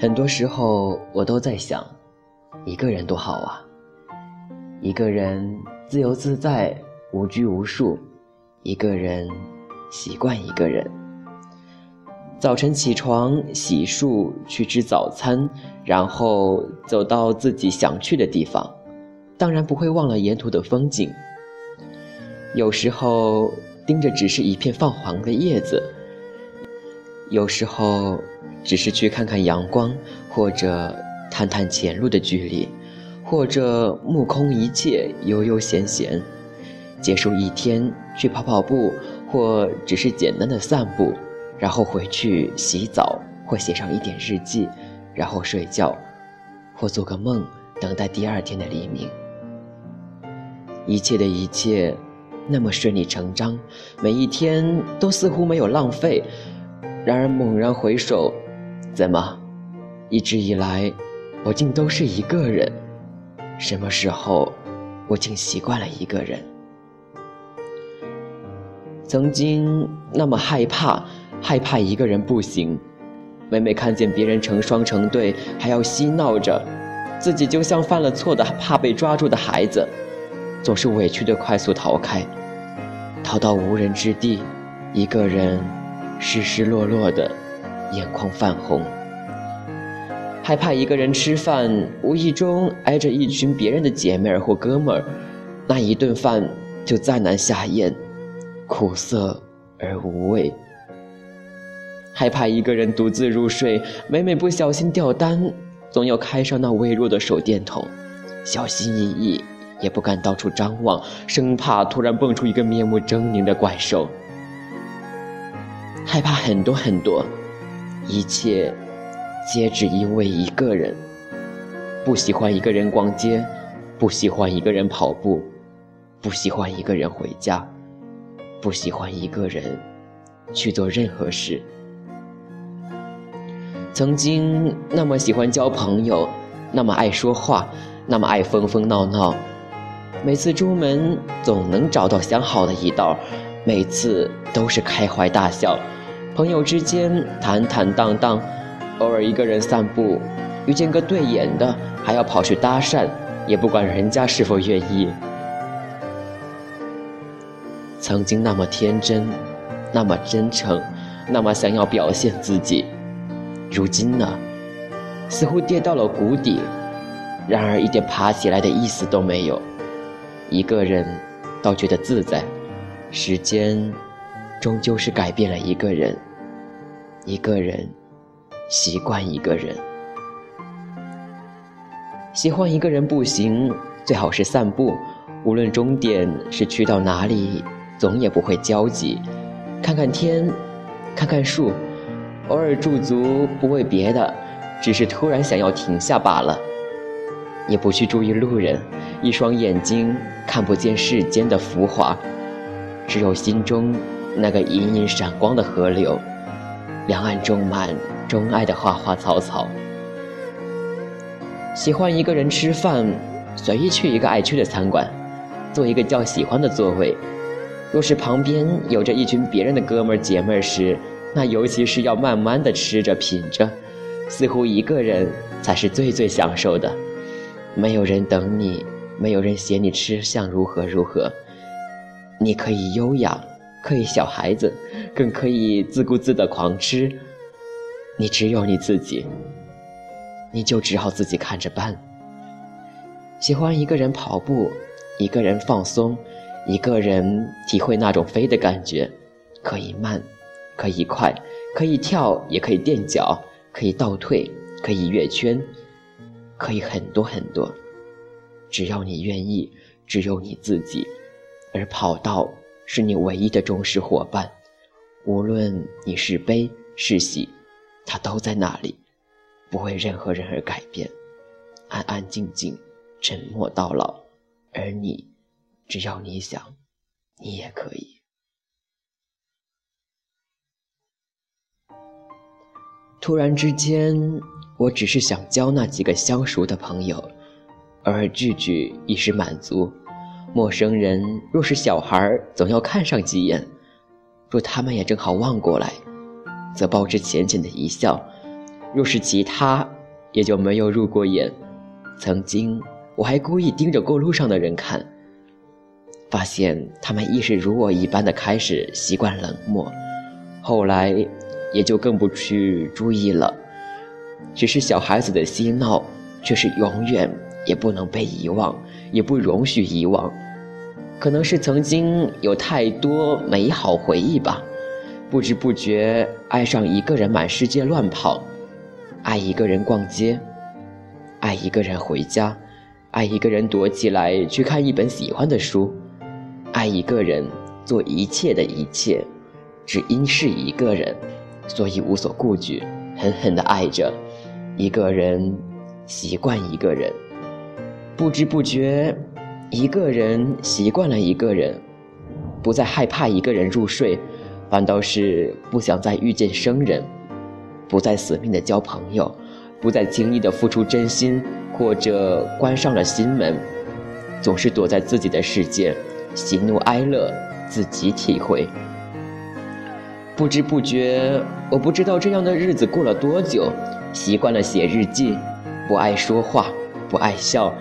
很多时候，我都在想，一个人多好啊！一个人自由自在，无拘无束；一个人习惯一个人。早晨起床，洗漱，去吃早餐，然后走到自己想去的地方。当然不会忘了沿途的风景。有时候盯着只是一片泛黄的叶子，有时候。只是去看看阳光，或者探探前路的距离，或者目空一切，悠悠闲闲，结束一天，去跑跑步，或只是简单的散步，然后回去洗澡，或写上一点日记，然后睡觉，或做个梦，等待第二天的黎明。一切的一切，那么顺理成章，每一天都似乎没有浪费。然而猛然回首。怎么，一直以来，我竟都是一个人？什么时候，我竟习惯了一个人？曾经那么害怕，害怕一个人不行。每每看见别人成双成对，还要嬉闹着，自己就像犯了错的怕被抓住的孩子，总是委屈的快速逃开，逃到无人之地，一个人，失失落落的。眼眶泛红，害怕一个人吃饭，无意中挨着一群别人的姐妹儿或哥们儿，那一顿饭就再难下咽，苦涩而无味。害怕一个人独自入睡，每每不小心掉单，总要开上那微弱的手电筒，小心翼翼，也不敢到处张望，生怕突然蹦出一个面目狰狞的怪兽。害怕很多很多。一切，皆只因为一个人。不喜欢一个人逛街，不喜欢一个人跑步，不喜欢一个人回家，不喜欢一个人去做任何事。曾经那么喜欢交朋友，那么爱说话，那么爱疯疯闹闹，每次出门总能找到相好的一道，每次都是开怀大笑。朋友之间坦坦荡荡，偶尔一个人散步，遇见个对眼的，还要跑去搭讪，也不管人家是否愿意。曾经那么天真，那么真诚，那么想要表现自己，如今呢，似乎跌到了谷底，然而一点爬起来的意思都没有。一个人倒觉得自在，时间终究是改变了一个人。一个人，习惯一个人，喜欢一个人不行，最好是散步，无论终点是去到哪里，总也不会焦急。看看天，看看树，偶尔驻足，不为别的，只是突然想要停下罢了。也不去注意路人，一双眼睛看不见世间的浮华，只有心中那个隐隐闪光的河流。两岸种满钟爱的花花草草。喜欢一个人吃饭，随意去一个爱去的餐馆，坐一个较喜欢的座位。若是旁边有着一群别人的哥们儿姐妹儿时，那尤其是要慢慢的吃着品着，似乎一个人才是最最享受的。没有人等你，没有人嫌你吃相如何如何，你可以优雅。可以小孩子，更可以自顾自的狂吃。你只有你自己，你就只好自己看着办。喜欢一个人跑步，一个人放松，一个人体会那种飞的感觉。可以慢，可以快，可以跳，也可以垫脚，可以倒退，可以跃圈，可以很多很多。只要你愿意，只有你自己，而跑道。是你唯一的忠实伙伴，无论你是悲是喜，他都在那里，不为任何人而改变，安安静静，沉默到老。而你，只要你想，你也可以。突然之间，我只是想交那几个相熟的朋友，偶尔聚聚已是满足。陌生人若是小孩，总要看上几眼；若他们也正好望过来，则报之浅浅的一笑，若是其他，也就没有入过眼。曾经，我还故意盯着过路上的人看，发现他们亦是如我一般的开始习惯冷漠，后来也就更不去注意了。只是小孩子的嬉闹，却是永远也不能被遗忘，也不容许遗忘。可能是曾经有太多美好回忆吧，不知不觉爱上一个人满世界乱跑，爱一个人逛街，爱一个人回家，爱一个人躲起来去看一本喜欢的书，爱一个人做一切的一切，只因是一个人，所以无所顾忌，狠狠地爱着一个人，习惯一个人，不知不觉。一个人习惯了一个人，不再害怕一个人入睡，反倒是不想再遇见生人，不再死命的交朋友，不再轻易的付出真心，或者关上了心门，总是躲在自己的世界，喜怒哀乐自己体会。不知不觉，我不知道这样的日子过了多久，习惯了写日记，不爱说话，不爱笑。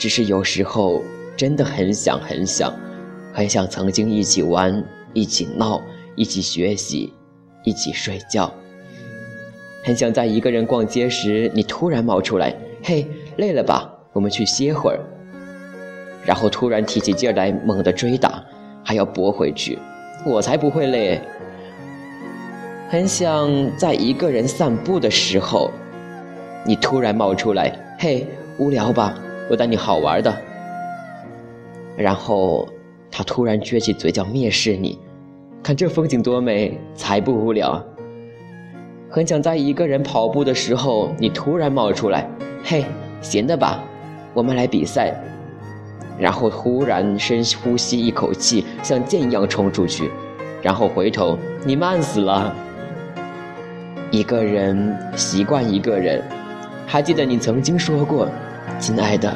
只是有时候真的很想很想，很想曾经一起玩、一起闹、一起学习、一起睡觉。很想在一个人逛街时，你突然冒出来：“嘿，累了吧？我们去歇会儿。”然后突然提起劲儿来，猛地追打，还要驳回去。我才不会累。很想在一个人散步的时候，你突然冒出来：“嘿，无聊吧？”我带你好玩的，然后他突然撅起嘴角蔑视你，看这风景多美，才不无聊。很想在一个人跑步的时候，你突然冒出来，嘿，闲的吧，我们来比赛。然后突然深呼吸一口气，像箭一样冲出去，然后回头，你慢死了。一个人习惯一个人，还记得你曾经说过。亲爱的，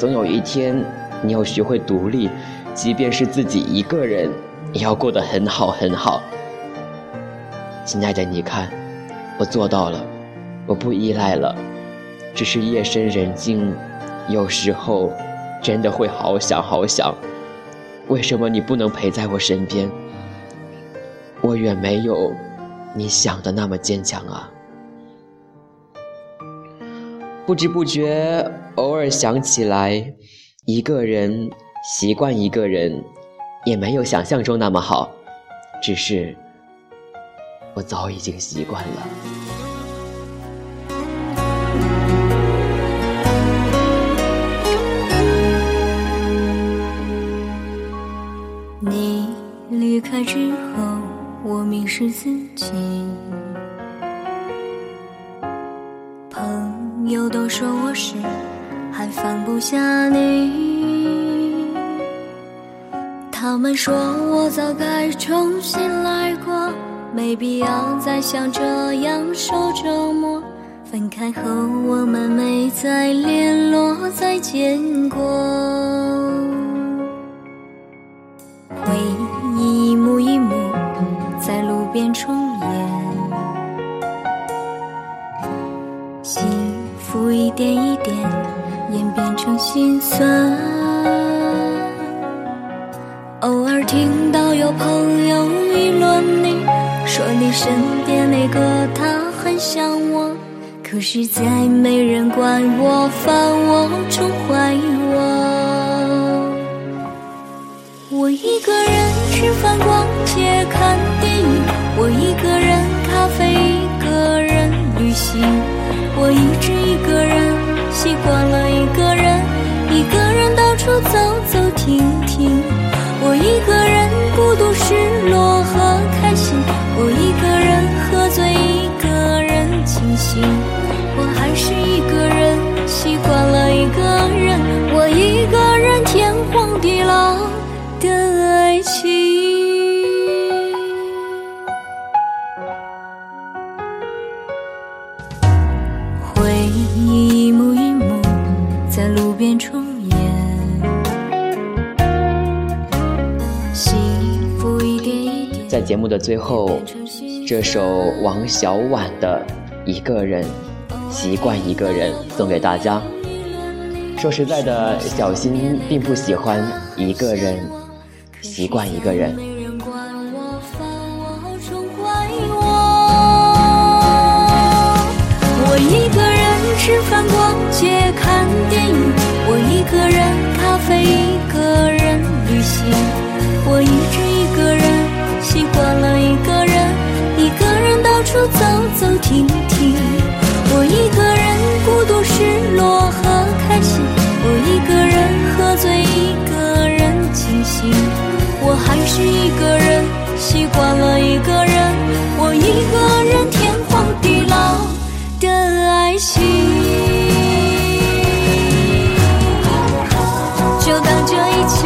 总有一天你要学会独立，即便是自己一个人，也要过得很好很好。亲爱的，你看，我做到了，我不依赖了。只是夜深人静，有时候真的会好想好想，为什么你不能陪在我身边？我远没有你想的那么坚强啊。不知不觉，偶尔想起来，一个人习惯一个人，也没有想象中那么好，只是我早已经习惯了。你离开之后，我迷失自己。朋友都说我是还放不下你，他们说我早该重新来过，没必要再像这样受折磨。分开后我们没再联络，再见过，回忆一幕一幕在路边重演。幸福一点一点演变成心酸。偶尔听到有朋友议论你，说你身边那个他很像我，可是再没人管我、烦我、宠坏我。我一个人吃饭、逛街、看电影，我一个人咖啡，一个人旅行。我一在节目的最后，这首王小婉的一个人，习惯一个人，送给大家。说实在的，小新并不喜欢一个人，习惯一个人。走走停停，我一个人孤独、失落和开心，我一个人喝醉，一个人清醒，我还是一个人，习惯了一个人，我一个人天荒地老。的爱情，就当这一切，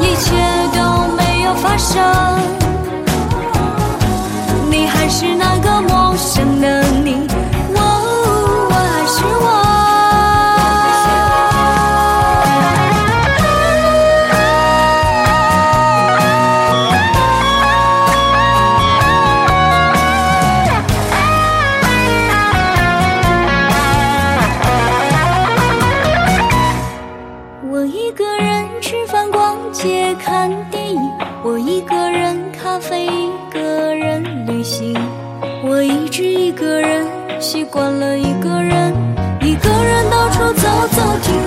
一切都没有发生。街看电影我一个人咖啡一个人旅行。我一直一个人习惯了一个人一个人到处走走停